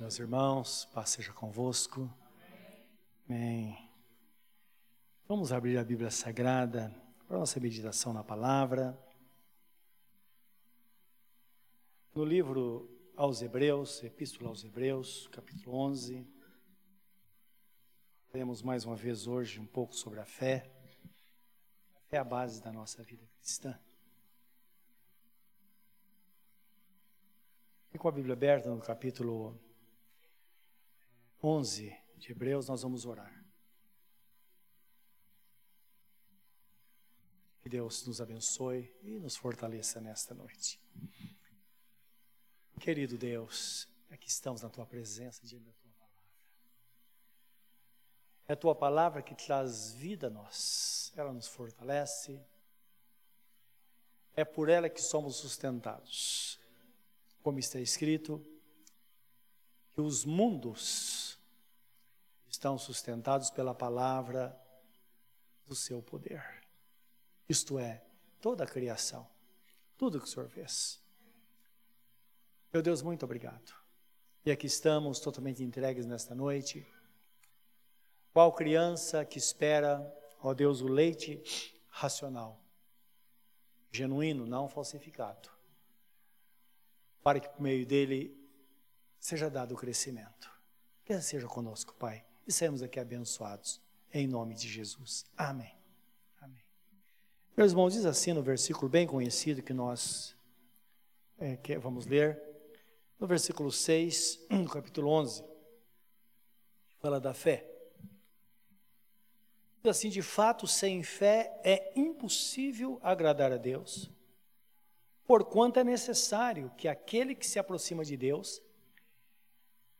Meus irmãos, paz seja convosco. Amém. Vamos abrir a Bíblia Sagrada para nossa meditação na palavra. No livro aos Hebreus, Epístola aos Hebreus, capítulo 11. Temos mais uma vez hoje um pouco sobre a fé. A fé é a base da nossa vida cristã. E com a Bíblia aberta no capítulo 11 de Hebreus, nós vamos orar. Que Deus nos abençoe e nos fortaleça nesta noite. Querido Deus, aqui estamos na tua presença, diante da tua palavra. É a tua palavra que traz vida a nós, ela nos fortalece. É por ela que somos sustentados. Como está escrito, que os mundos estão sustentados pela palavra do seu poder. Isto é, toda a criação, tudo que o Senhor fez. Meu Deus, muito obrigado. E aqui estamos totalmente entregues nesta noite. Qual criança que espera, ó Deus, o leite racional, genuíno, não falsificado, para que por meio dele seja dado o crescimento. Que seja conosco, Pai e saímos aqui abençoados. Em nome de Jesus. Amém. Amém. Meus irmãos, diz assim no versículo bem conhecido que nós é, que vamos ler, no versículo 6, no capítulo 11, fala da fé. Diz assim: de fato, sem fé é impossível agradar a Deus, porquanto é necessário que aquele que se aproxima de Deus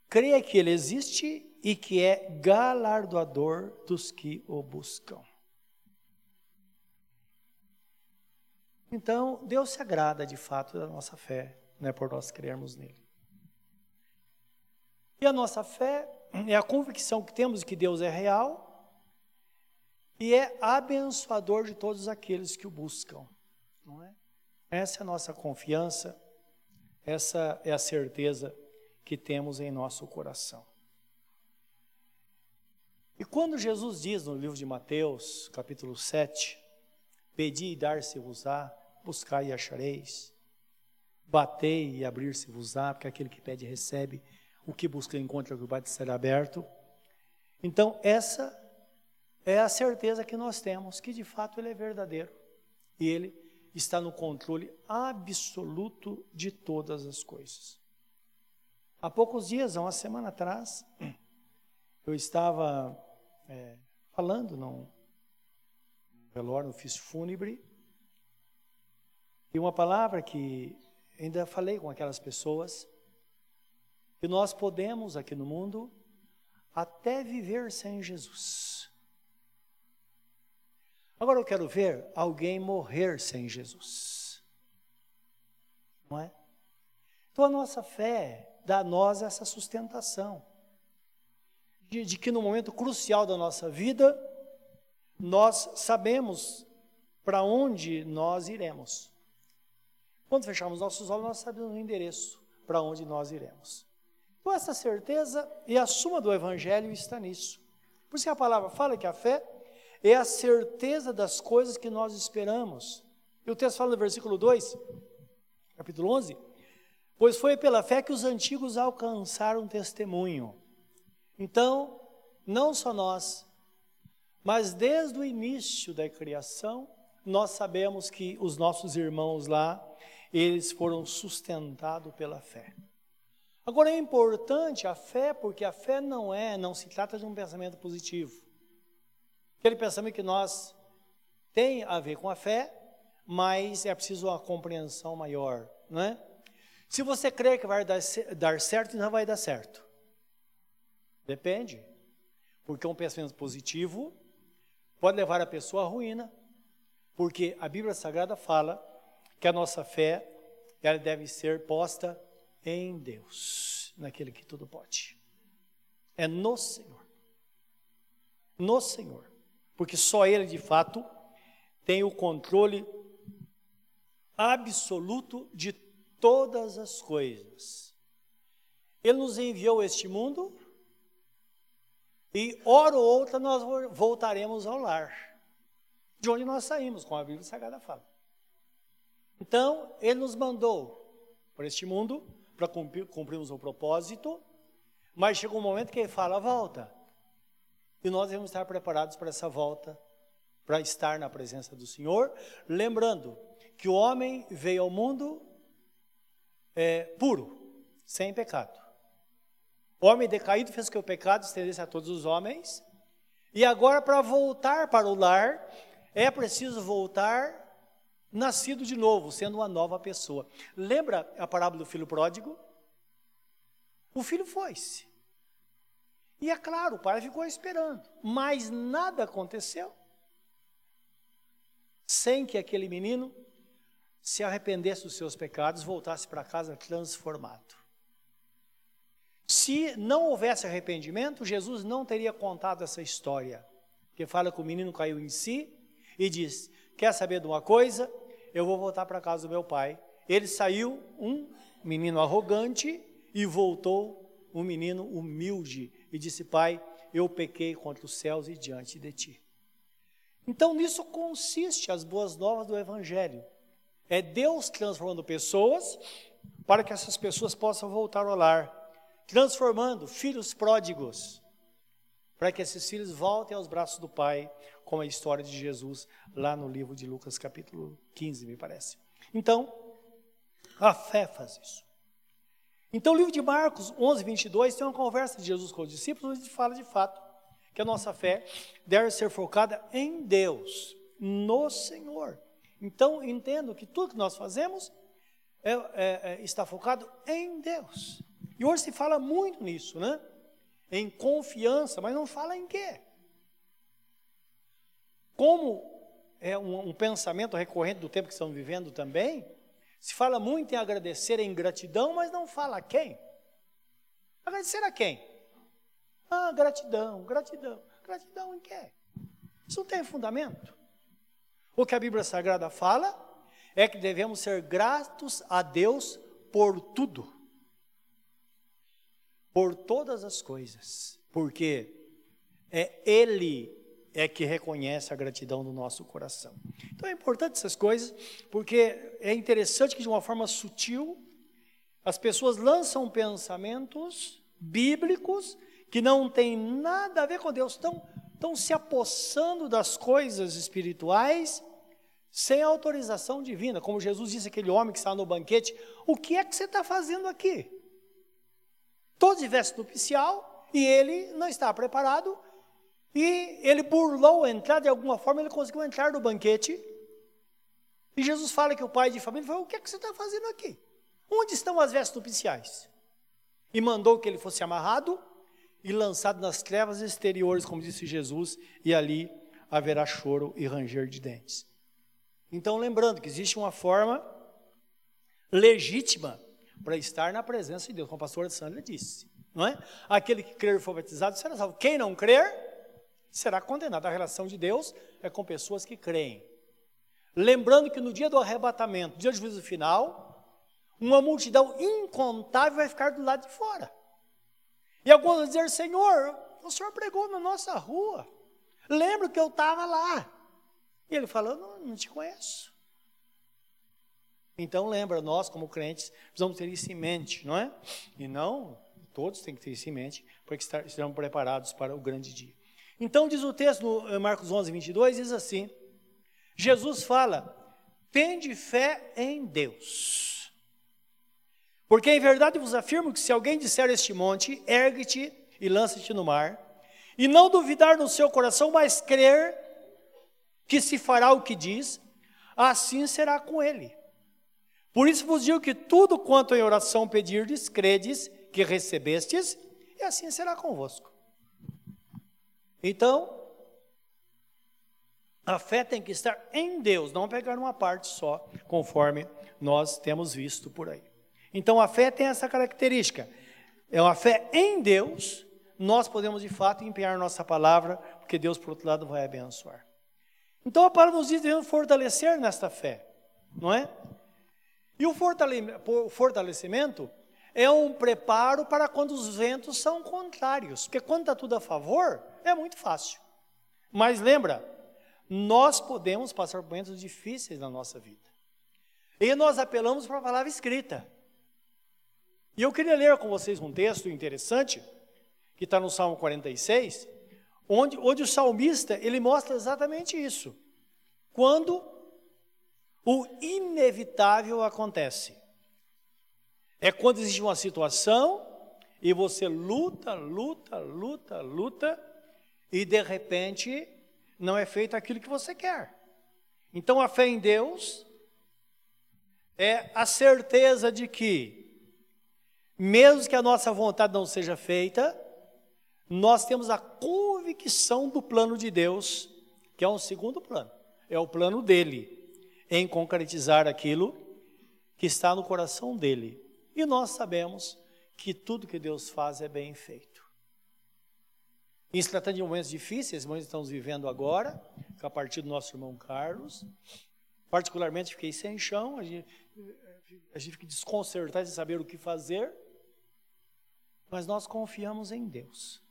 creia que Ele existe e que é galardoador dos que o buscam. Então, Deus se agrada de fato da nossa fé, não é por nós crermos nele. E a nossa fé é a convicção que temos de que Deus é real e é abençoador de todos aqueles que o buscam, não é? Essa é a nossa confiança, essa é a certeza que temos em nosso coração. E quando Jesus diz no livro de Mateus, capítulo 7, pedi e dar-se-vos-á, buscai e achareis, batei e abrir-se-vos-á, porque aquele que pede recebe, o que busca encontra, o que bate será aberto. Então, essa é a certeza que nós temos, que de fato ele é verdadeiro. E ele está no controle absoluto de todas as coisas. Há poucos dias, há uma semana atrás, eu estava é, falando num velório, no ofício fúnebre, e uma palavra que ainda falei com aquelas pessoas, que nós podemos aqui no mundo até viver sem Jesus. Agora eu quero ver alguém morrer sem Jesus. Não é? Então a nossa fé dá a nós essa sustentação de, de que no momento crucial da nossa vida, nós sabemos para onde nós iremos. Quando fechamos nossos olhos, nós sabemos o endereço para onde nós iremos. Então, essa certeza e a suma do Evangelho está nisso. Por isso que a palavra fala que a fé é a certeza das coisas que nós esperamos. E o texto fala no versículo 2, capítulo 11: Pois foi pela fé que os antigos alcançaram testemunho. Então, não só nós, mas desde o início da criação, nós sabemos que os nossos irmãos lá, eles foram sustentados pela fé. Agora é importante a fé, porque a fé não é, não se trata de um pensamento positivo. Aquele pensamento que nós tem a ver com a fé, mas é preciso uma compreensão maior, não é? Se você crê que vai dar, dar certo, não vai dar certo. Depende. Porque um pensamento positivo pode levar a pessoa à ruína. Porque a Bíblia Sagrada fala que a nossa fé ela deve ser posta em Deus, naquele que tudo pode. É no Senhor. No Senhor. Porque só Ele, de fato, tem o controle absoluto de todas as coisas. Ele nos enviou este mundo e, hora ou outra, nós voltaremos ao lar, de onde nós saímos, como a Bíblia Sagrada fala. Então, Ele nos mandou para este mundo para cumprir, cumprirmos o propósito, mas chega um momento que Ele fala: volta. E nós devemos estar preparados para essa volta, para estar na presença do Senhor, lembrando que o homem veio ao mundo é, puro, sem pecado. Homem decaído fez que o pecado estendesse a todos os homens. E agora, para voltar para o lar, é preciso voltar nascido de novo, sendo uma nova pessoa. Lembra a parábola do filho pródigo? O filho foi-se. E é claro, o pai ficou esperando, mas nada aconteceu sem que aquele menino se arrependesse dos seus pecados, voltasse para casa transformado. Se não houvesse arrependimento, Jesus não teria contado essa história, que fala que o menino caiu em si e diz: Quer saber de uma coisa? Eu vou voltar para casa do meu pai. Ele saiu um menino arrogante e voltou um menino humilde e disse: Pai, eu pequei contra os céus e diante de ti. Então nisso consiste as boas novas do Evangelho. É Deus transformando pessoas para que essas pessoas possam voltar ao lar transformando filhos pródigos, para que esses filhos voltem aos braços do Pai, como a história de Jesus lá no livro de Lucas, capítulo 15, me parece. Então, a fé faz isso. Então, o livro de Marcos 11, 22 tem uma conversa de Jesus com os discípulos, onde fala de fato que a nossa fé deve ser focada em Deus, no Senhor. Então, entendo que tudo que nós fazemos é, é, é, está focado em Deus. E hoje se fala muito nisso, né? Em confiança, mas não fala em quê? Como é um, um pensamento recorrente do tempo que estamos vivendo também, se fala muito em agradecer em gratidão, mas não fala a quem? Agradecer a quem? Ah, gratidão, gratidão. Gratidão em quê? Isso não tem fundamento. O que a Bíblia Sagrada fala é que devemos ser gratos a Deus por tudo por todas as coisas, porque é Ele é que reconhece a gratidão do nosso coração. Então é importante essas coisas, porque é interessante que de uma forma sutil as pessoas lançam pensamentos bíblicos que não têm nada a ver com Deus, estão, estão se apossando das coisas espirituais sem autorização divina, como Jesus disse aquele homem que estava no banquete: O que é que você está fazendo aqui? Todos de veste nupcial, e ele não estava preparado, e ele burlou a entrada, de alguma forma ele conseguiu entrar no banquete, e Jesus fala que o pai de família falou, o que é que você está fazendo aqui? Onde estão as vestes nupciais? E mandou que ele fosse amarrado e lançado nas trevas exteriores, como disse Jesus, e ali haverá choro e ranger de dentes. Então, lembrando que existe uma forma legítima para estar na presença de Deus, como a pastora Sandra disse. Não é? Aquele que crer e for batizado será salvo. Quem não crer será condenado. A relação de Deus é com pessoas que creem. Lembrando que no dia do arrebatamento, dia do juízo final, uma multidão incontável vai ficar do lado de fora. E alguns vão dizer: Senhor, o Senhor pregou na nossa rua. Lembro que eu estava lá. E ele falou: não, não te conheço. Então lembra, nós como crentes precisamos ter isso em mente, não é? E não, todos têm que ter isso em mente, porque estarão preparados para o grande dia. Então diz o texto no eh, Marcos 11, 22, diz assim, Jesus fala, tende fé em Deus. Porque em verdade vos afirmo que se alguém disser este monte, ergue-te e lança-te no mar, e não duvidar no seu coração, mas crer que se fará o que diz, assim será com ele. Por isso vos digo que tudo quanto em oração pedirdes, credes que recebestes, e assim será convosco. Então, a fé tem que estar em Deus, não pegar uma parte só, conforme nós temos visto por aí. Então, a fé tem essa característica. É uma fé em Deus, nós podemos de fato empenhar nossa palavra, porque Deus, por outro lado, vai abençoar. Então, a palavra nos diz devemos fortalecer nesta fé, não é? E o fortalecimento é um preparo para quando os ventos são contrários. Porque quando está tudo a favor, é muito fácil. Mas lembra, nós podemos passar por momentos difíceis na nossa vida. E nós apelamos para a palavra escrita. E eu queria ler com vocês um texto interessante, que está no Salmo 46, onde, onde o salmista ele mostra exatamente isso. Quando o inevitável acontece. É quando existe uma situação e você luta, luta, luta, luta, e de repente não é feito aquilo que você quer. Então a fé em Deus é a certeza de que, mesmo que a nossa vontade não seja feita, nós temos a convicção do plano de Deus, que é um segundo plano, é o plano dele, em concretizar aquilo que está no coração dele. E nós sabemos que tudo que Deus faz é bem feito. Em se tratando de momentos difíceis, momentos que estamos vivendo agora, a partir do nosso irmão Carlos, particularmente fiquei sem chão, a gente, a gente fica desconcertado de saber o que fazer, mas nós confiamos em Deus.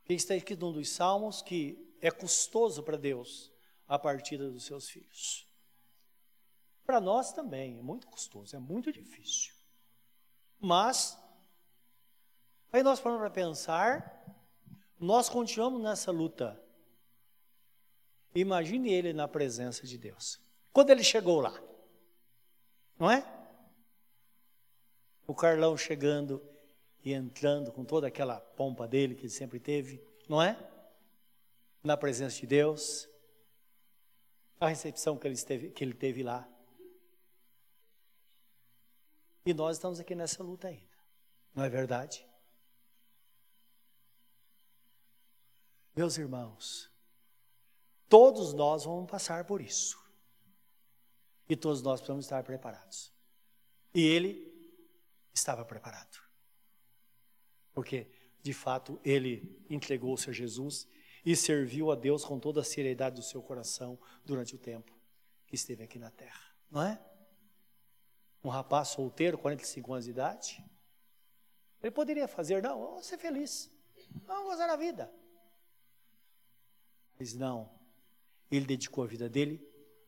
Porque está escrito num dos salmos que é custoso para Deus a partida dos seus filhos. Para nós também é muito custoso, é muito difícil. Mas, aí nós paramos para pensar, nós continuamos nessa luta. Imagine ele na presença de Deus. Quando ele chegou lá, não é? O Carlão chegando e entrando com toda aquela pompa dele que ele sempre teve, não é? Na presença de Deus. A recepção que ele, esteve, que ele teve lá. E nós estamos aqui nessa luta ainda. Não é verdade? Meus irmãos, todos nós vamos passar por isso. E todos nós precisamos estar preparados. E ele estava preparado. Porque, de fato, ele entregou-se a Jesus e serviu a Deus com toda a seriedade do seu coração durante o tempo que esteve aqui na terra. Não é? um rapaz solteiro, 45 anos de idade, ele poderia fazer, não, vamos ser feliz, vamos gozar a vida. Mas não, ele dedicou a vida dele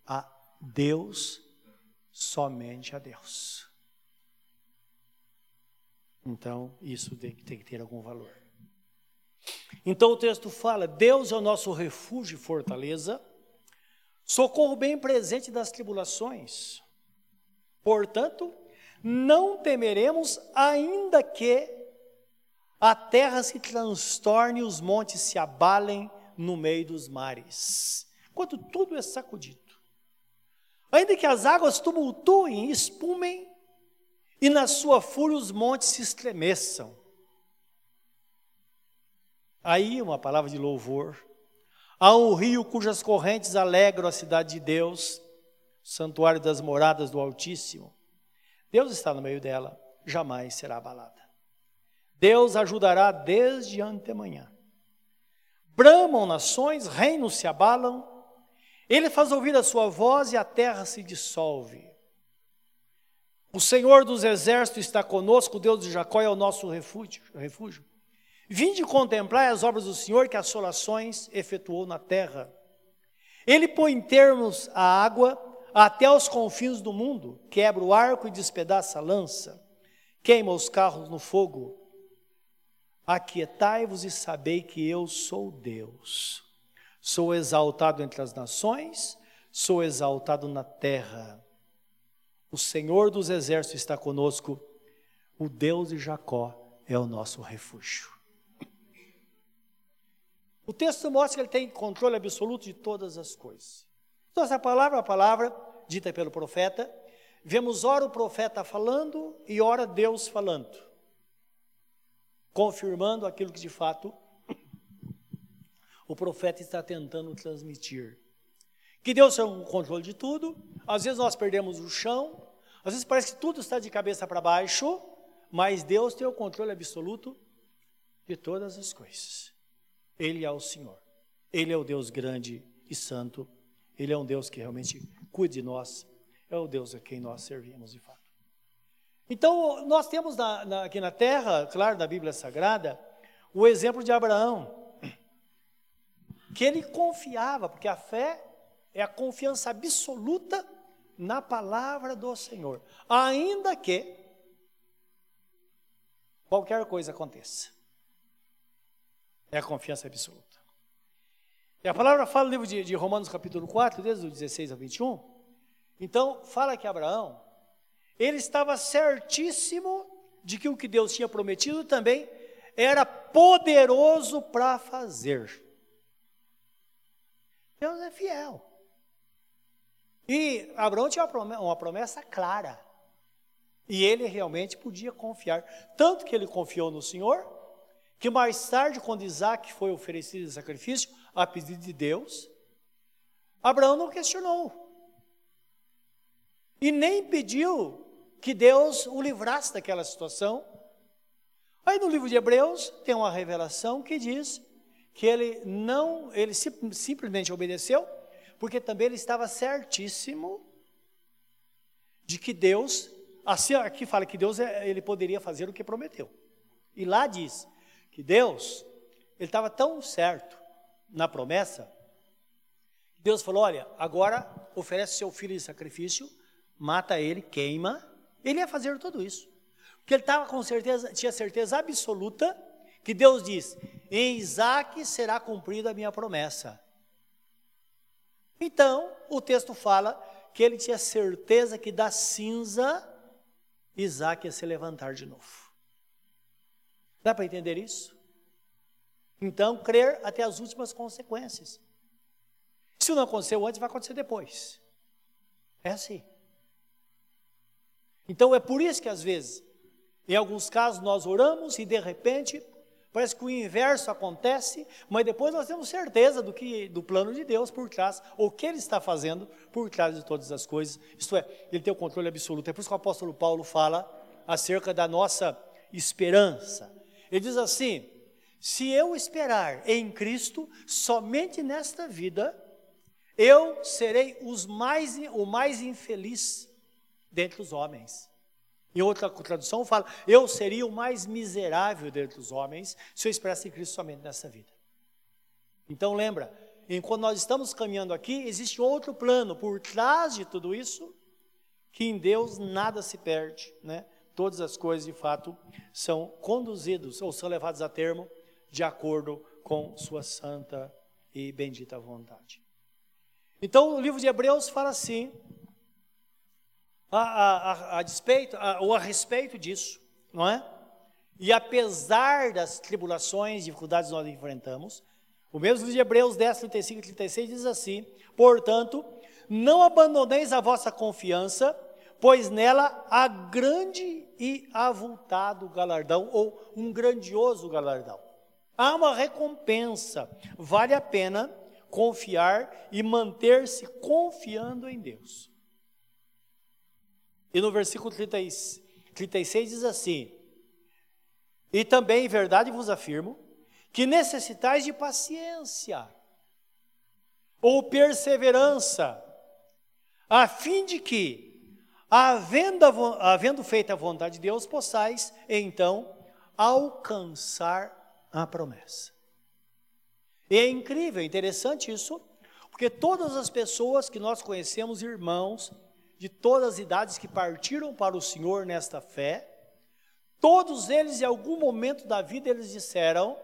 a Deus, somente a Deus. Então, isso tem que ter algum valor. Então o texto fala: Deus é o nosso refúgio e fortaleza, socorro bem presente das tribulações. Portanto, não temeremos, ainda que a terra se transtorne e os montes se abalem no meio dos mares. Quando tudo é sacudido. Ainda que as águas tumultuem e espumem, e na sua fúria os montes se estremeçam. Aí uma palavra de louvor. Há um rio cujas correntes alegram a cidade de Deus santuário das moradas do Altíssimo. Deus está no meio dela, jamais será abalada. Deus ajudará desde antemanhã. Bramam nações, reinos se abalam, ele faz ouvir a sua voz e a terra se dissolve. O Senhor dos exércitos está conosco, o Deus de Jacó é o nosso refúgio. refúgio. Vinde contemplar as obras do Senhor que assolações efetuou na terra. Ele põe termos à água até os confins do mundo, quebra o arco e despedaça a lança, queima os carros no fogo. Aquietai-vos e sabei que eu sou Deus. Sou exaltado entre as nações, sou exaltado na terra. O Senhor dos exércitos está conosco, o Deus de Jacó é o nosso refúgio. O texto mostra que ele tem controle absoluto de todas as coisas. Então, essa palavra é a palavra dita pelo profeta. Vemos ora o profeta falando e ora Deus falando, confirmando aquilo que de fato o profeta está tentando transmitir. Que Deus tem o controle de tudo, às vezes nós perdemos o chão, às vezes parece que tudo está de cabeça para baixo, mas Deus tem o controle absoluto de todas as coisas. Ele é o Senhor, Ele é o Deus grande e santo ele é um Deus que realmente cuida de nós. É o Deus a quem nós servimos de fato. Então, nós temos na, na, aqui na terra, claro, na Bíblia Sagrada, o exemplo de Abraão, que ele confiava, porque a fé é a confiança absoluta na palavra do Senhor, ainda que qualquer coisa aconteça. É a confiança absoluta. E a palavra fala no livro de, de Romanos, capítulo 4, desde o 16 ao 21. Então, fala que Abraão, ele estava certíssimo de que o que Deus tinha prometido também era poderoso para fazer. Deus é fiel. E Abraão tinha uma promessa clara. E ele realmente podia confiar. Tanto que ele confiou no Senhor, que mais tarde, quando Isaac foi oferecido em sacrifício, a pedido de Deus, Abraão não questionou. E nem pediu que Deus o livrasse daquela situação. Aí no livro de Hebreus tem uma revelação que diz que ele não, ele simplesmente obedeceu, porque também ele estava certíssimo de que Deus, assim aqui fala que Deus é, ele poderia fazer o que prometeu. E lá diz que Deus, ele estava tão certo na promessa, Deus falou: olha, agora oferece seu filho em sacrifício, mata ele, queima. Ele ia fazer tudo isso. Porque ele estava com certeza, tinha certeza absoluta que Deus diz: em Isaac será cumprida a minha promessa. Então, o texto fala que ele tinha certeza que da cinza Isaac ia se levantar de novo. Dá para entender isso? Então, crer até as últimas consequências. Se não aconteceu antes, vai acontecer depois. É assim. Então, é por isso que às vezes, em alguns casos, nós oramos e de repente Parece que o inverso acontece, mas depois nós temos certeza do que do plano de Deus por trás, ou o que ele está fazendo por trás de todas as coisas. Isto é, ele tem o controle absoluto. É por isso que o apóstolo Paulo fala acerca da nossa esperança. Ele diz assim: se eu esperar em Cristo somente nesta vida, eu serei mais, o mais infeliz dentre os homens. Em outra tradução fala: Eu seria o mais miserável dentre os homens se eu esperasse em Cristo somente nessa vida. Então lembra, enquanto nós estamos caminhando aqui, existe outro plano por trás de tudo isso, que em Deus nada se perde, né? Todas as coisas de fato são conduzidos ou são levadas a termo de acordo com sua santa e bendita vontade. Então o livro de Hebreus fala assim, a, a, a despeito, a, ou a respeito disso, não é? E apesar das tribulações, dificuldades que nós enfrentamos, o mesmo livro de Hebreus 10, 35 e 36 diz assim: Portanto, não abandoneis a vossa confiança, pois nela há grande e avultado galardão, ou um grandioso galardão. Há uma recompensa, vale a pena confiar e manter-se confiando em Deus. E no versículo 30, 36 diz assim: E também em verdade vos afirmo que necessitais de paciência ou perseverança, a fim de que, havendo, havendo feito a vontade de Deus, possais então alcançar a promessa. E é incrível, é interessante isso, porque todas as pessoas que nós conhecemos, irmãos, de todas as idades que partiram para o Senhor nesta fé, todos eles, em algum momento da vida, eles disseram,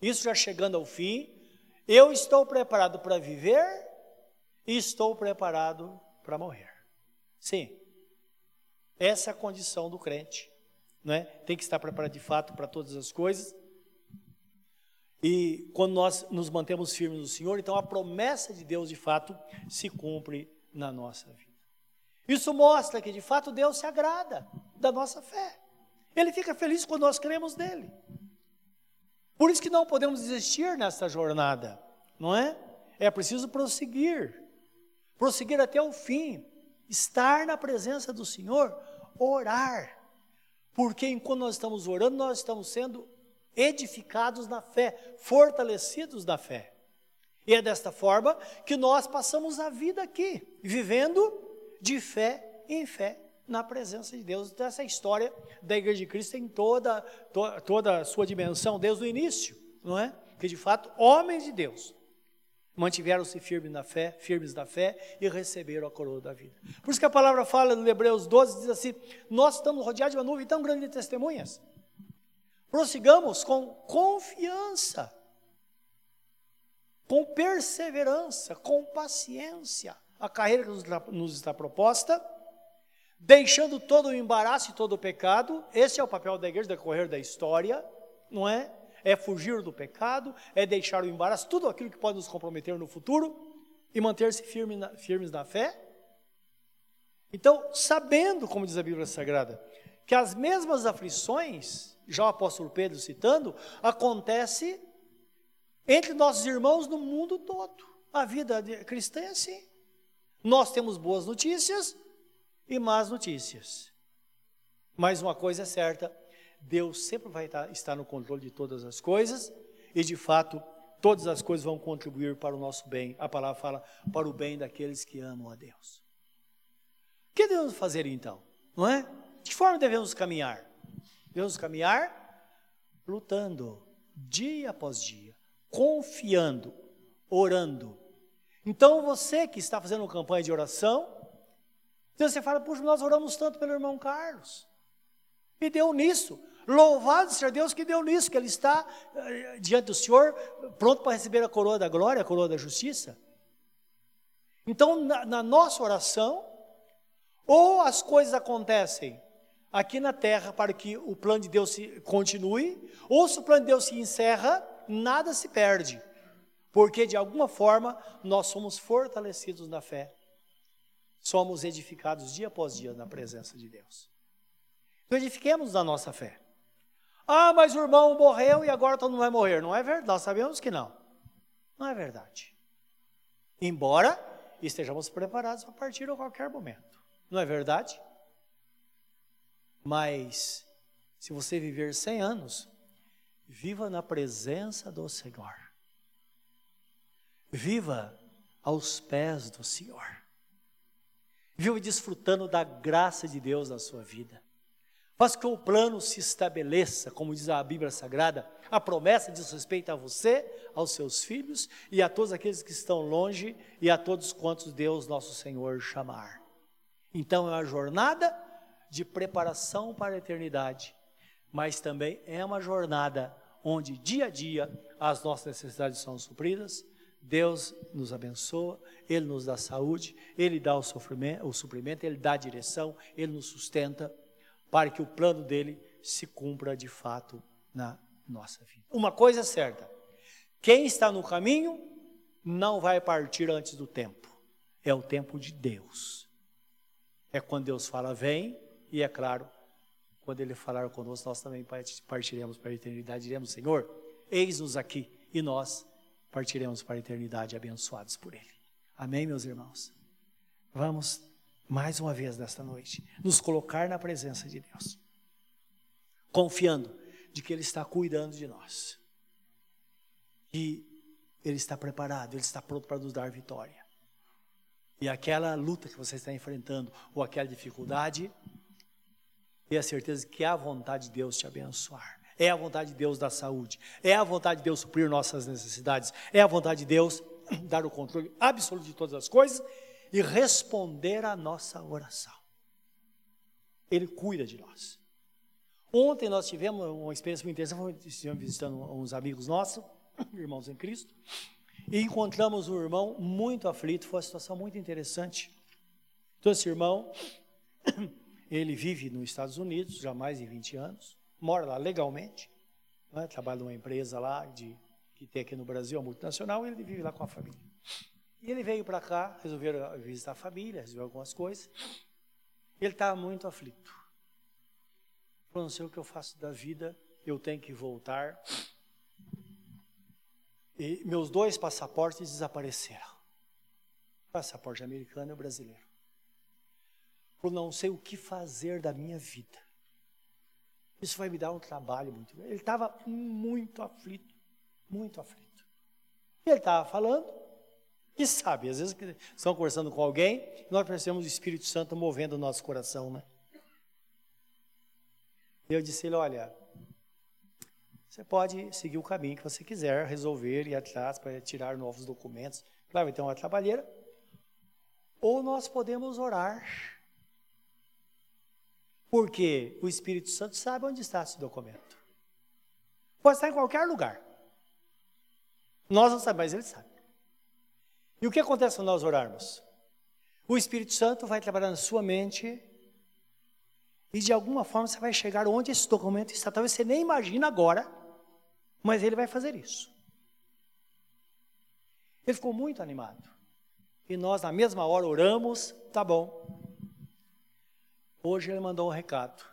isso já chegando ao fim, eu estou preparado para viver e estou preparado para morrer. Sim, essa é a condição do crente, não é? Tem que estar preparado de fato para todas as coisas. E quando nós nos mantemos firmes no Senhor, então a promessa de Deus de fato se cumpre na nossa vida. Isso mostra que de fato Deus se agrada da nossa fé. Ele fica feliz quando nós cremos nele. Por isso que não podemos desistir nessa jornada, não é? É preciso prosseguir, prosseguir até o fim, estar na presença do Senhor, orar. Porque enquanto nós estamos orando, nós estamos sendo edificados na fé, fortalecidos na fé. E é desta forma que nós passamos a vida aqui, vivendo de fé em fé na presença de Deus. Então, essa história da Igreja de Cristo tem toda, to, toda a sua dimensão desde o início, não é? Que de fato, homens de Deus mantiveram-se firmes na fé, firmes na fé e receberam a coroa da vida. Por isso que a palavra fala no Hebreus 12, diz assim: Nós estamos rodeados de uma nuvem tão grande de testemunhas. Prossigamos com confiança, com perseverança, com paciência, a carreira que nos está proposta deixando todo o embaraço e todo o pecado. Esse é o papel da igreja, decorrer da história, não é? É fugir do pecado, é deixar o embaraço, tudo aquilo que pode nos comprometer no futuro e manter-se firme na, firmes na fé. Então, sabendo, como diz a Bíblia Sagrada, que as mesmas aflições, já o apóstolo Pedro citando, acontece entre nossos irmãos no mundo todo. A vida cristã é assim. Nós temos boas notícias, e más notícias. Mas uma coisa é certa: Deus sempre vai estar no controle de todas as coisas, e de fato, todas as coisas vão contribuir para o nosso bem. A palavra fala para o bem daqueles que amam a Deus. O que devemos fazer então? Não é? De que forma devemos caminhar? Devemos caminhar lutando, dia após dia, confiando, orando. Então você que está fazendo uma campanha de oração, então você fala, puxa, nós oramos tanto pelo irmão Carlos. E deu nisso. Louvado seja Deus que deu nisso, que ele está uh, diante do Senhor, pronto para receber a coroa da glória, a coroa da justiça. Então, na, na nossa oração, ou as coisas acontecem aqui na terra para que o plano de Deus se continue, ou se o plano de Deus se encerra, nada se perde, porque de alguma forma nós somos fortalecidos na fé somos edificados dia após dia na presença de Deus. Então, edifiquemos a nossa fé. Ah, mas o irmão morreu e agora todo mundo vai morrer. Não é verdade, nós sabemos que não. Não é verdade. Embora estejamos preparados para partir a qualquer momento. Não é verdade? Mas, se você viver 100 anos, viva na presença do Senhor. Viva aos pés do Senhor. Vive desfrutando da graça de Deus na sua vida. Faz que o plano se estabeleça, como diz a Bíblia Sagrada, a promessa diz respeito a você, aos seus filhos e a todos aqueles que estão longe e a todos quantos Deus, nosso Senhor, chamar. Então é uma jornada de preparação para a eternidade, mas também é uma jornada onde dia a dia as nossas necessidades são supridas, Deus nos abençoa, Ele nos dá saúde, Ele dá o, sofrimento, o suprimento, Ele dá a direção, Ele nos sustenta, para que o plano dele se cumpra de fato na nossa vida. Uma coisa é certa: quem está no caminho não vai partir antes do tempo, é o tempo de Deus. É quando Deus fala, vem, e é claro, quando Ele falar conosco, nós também partiremos para a eternidade, diremos, Senhor, eis-nos aqui, e nós partiremos para a eternidade abençoados por Ele. Amém, meus irmãos? Vamos, mais uma vez nesta noite, nos colocar na presença de Deus, confiando de que Ele está cuidando de nós, que Ele está preparado, Ele está pronto para nos dar vitória. E aquela luta que você está enfrentando, ou aquela dificuldade, tenha certeza que é a vontade de Deus te abençoar. É a vontade de Deus dar saúde. É a vontade de Deus suprir nossas necessidades. É a vontade de Deus dar o controle absoluto de todas as coisas e responder à nossa oração. Ele cuida de nós. Ontem nós tivemos uma experiência muito interessante, estivemos visitando uns amigos nossos, irmãos em Cristo, e encontramos um irmão muito aflito, foi uma situação muito interessante. Então esse irmão, ele vive nos Estados Unidos já mais de 20 anos, mora lá legalmente, né, trabalha numa empresa lá de, que tem aqui no Brasil, uma multinacional, e ele vive lá com a família. E ele veio para cá, resolveram visitar a família, resolver algumas coisas. Ele estava muito aflito. Falou, não sei o que eu faço da vida, eu tenho que voltar. E meus dois passaportes desapareceram. Passaporte americano e brasileiro. Falou, não sei o que fazer da minha vida. Isso vai me dar um trabalho muito grande. Ele estava muito aflito, muito aflito. E ele estava falando, e sabe, às vezes estão conversando com alguém, nós percebemos o Espírito Santo movendo o nosso coração, né? E eu disse ele, olha, você pode seguir o caminho que você quiser, resolver, ir atrás para tirar novos documentos. Claro, vai ter uma trabalheira. Ou nós podemos orar. Porque o Espírito Santo sabe onde está esse documento. Pode estar em qualquer lugar. Nós não sabemos, mas ele sabe. E o que acontece quando nós orarmos? O Espírito Santo vai trabalhar na sua mente e de alguma forma você vai chegar onde esse documento está. Talvez você nem imagina agora, mas ele vai fazer isso. Ele ficou muito animado. E nós, na mesma hora, oramos, tá bom. Hoje ele mandou um recado.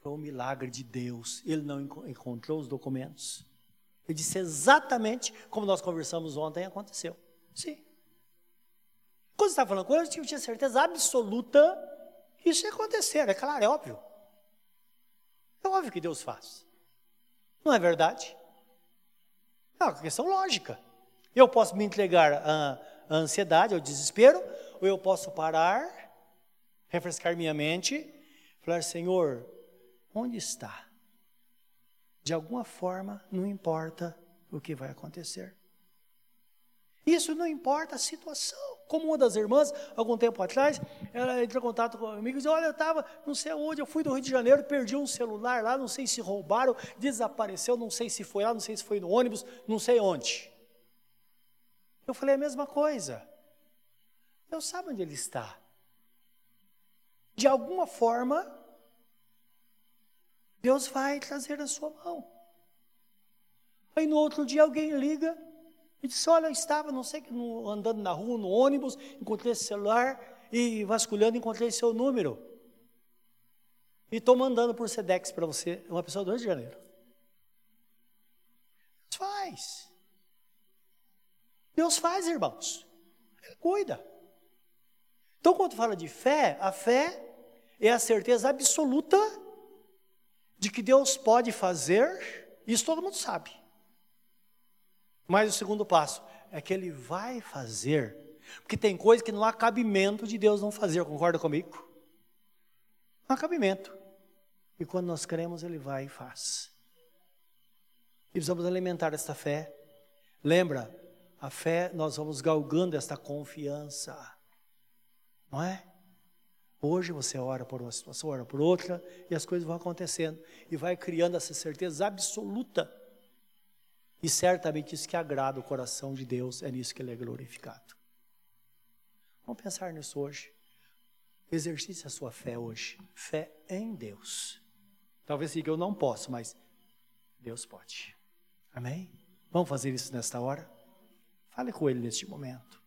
Foi um milagre de Deus. Ele não encontrou os documentos. Ele disse exatamente como nós conversamos ontem aconteceu. Sim. Quando você está falando com ele, eu tinha certeza absoluta que isso ia acontecer. É claro, é óbvio. É óbvio que Deus faz. Não é verdade? É uma questão lógica. Eu posso me entregar à, à ansiedade, ao desespero, ou eu posso parar, refrescar minha mente, falar: Senhor, onde está? De alguma forma, não importa o que vai acontecer. Isso não importa a situação. Como uma das irmãs, algum tempo atrás, ela entrou em contato comigo e disse: Olha, eu estava, não sei onde, eu fui do Rio de Janeiro, perdi um celular lá, não sei se roubaram, desapareceu, não sei se foi lá, não sei se foi no ônibus, não sei onde. Eu falei a mesma coisa. Deus sabe onde ele está. De alguma forma, Deus vai trazer a sua mão. Aí no outro dia alguém liga e disse: Olha, eu estava, não sei, andando na rua, no ônibus, encontrei esse celular e vasculhando, encontrei seu número. E estou mandando por Sedex para você, uma pessoa do Rio de Janeiro. Deus faz. Deus faz, irmãos. Ele cuida. Então, quando fala de fé, a fé é a certeza absoluta de que Deus pode fazer, isso todo mundo sabe. Mas o segundo passo é que Ele vai fazer, porque tem coisa que não há cabimento de Deus não fazer, concorda comigo? Não há cabimento. E quando nós cremos, Ele vai e faz. E precisamos alimentar essa fé. Lembra, a fé, nós vamos galgando esta confiança, não é? Hoje você ora por uma situação, ora por outra, e as coisas vão acontecendo. E vai criando essa certeza absoluta. E certamente isso que agrada o coração de Deus, é nisso que Ele é glorificado. Vamos pensar nisso hoje. Exercite a sua fé hoje. Fé em Deus. Talvez diga, eu não posso, mas Deus pode. Amém? Vamos fazer isso nesta hora? Fale com Ele neste momento.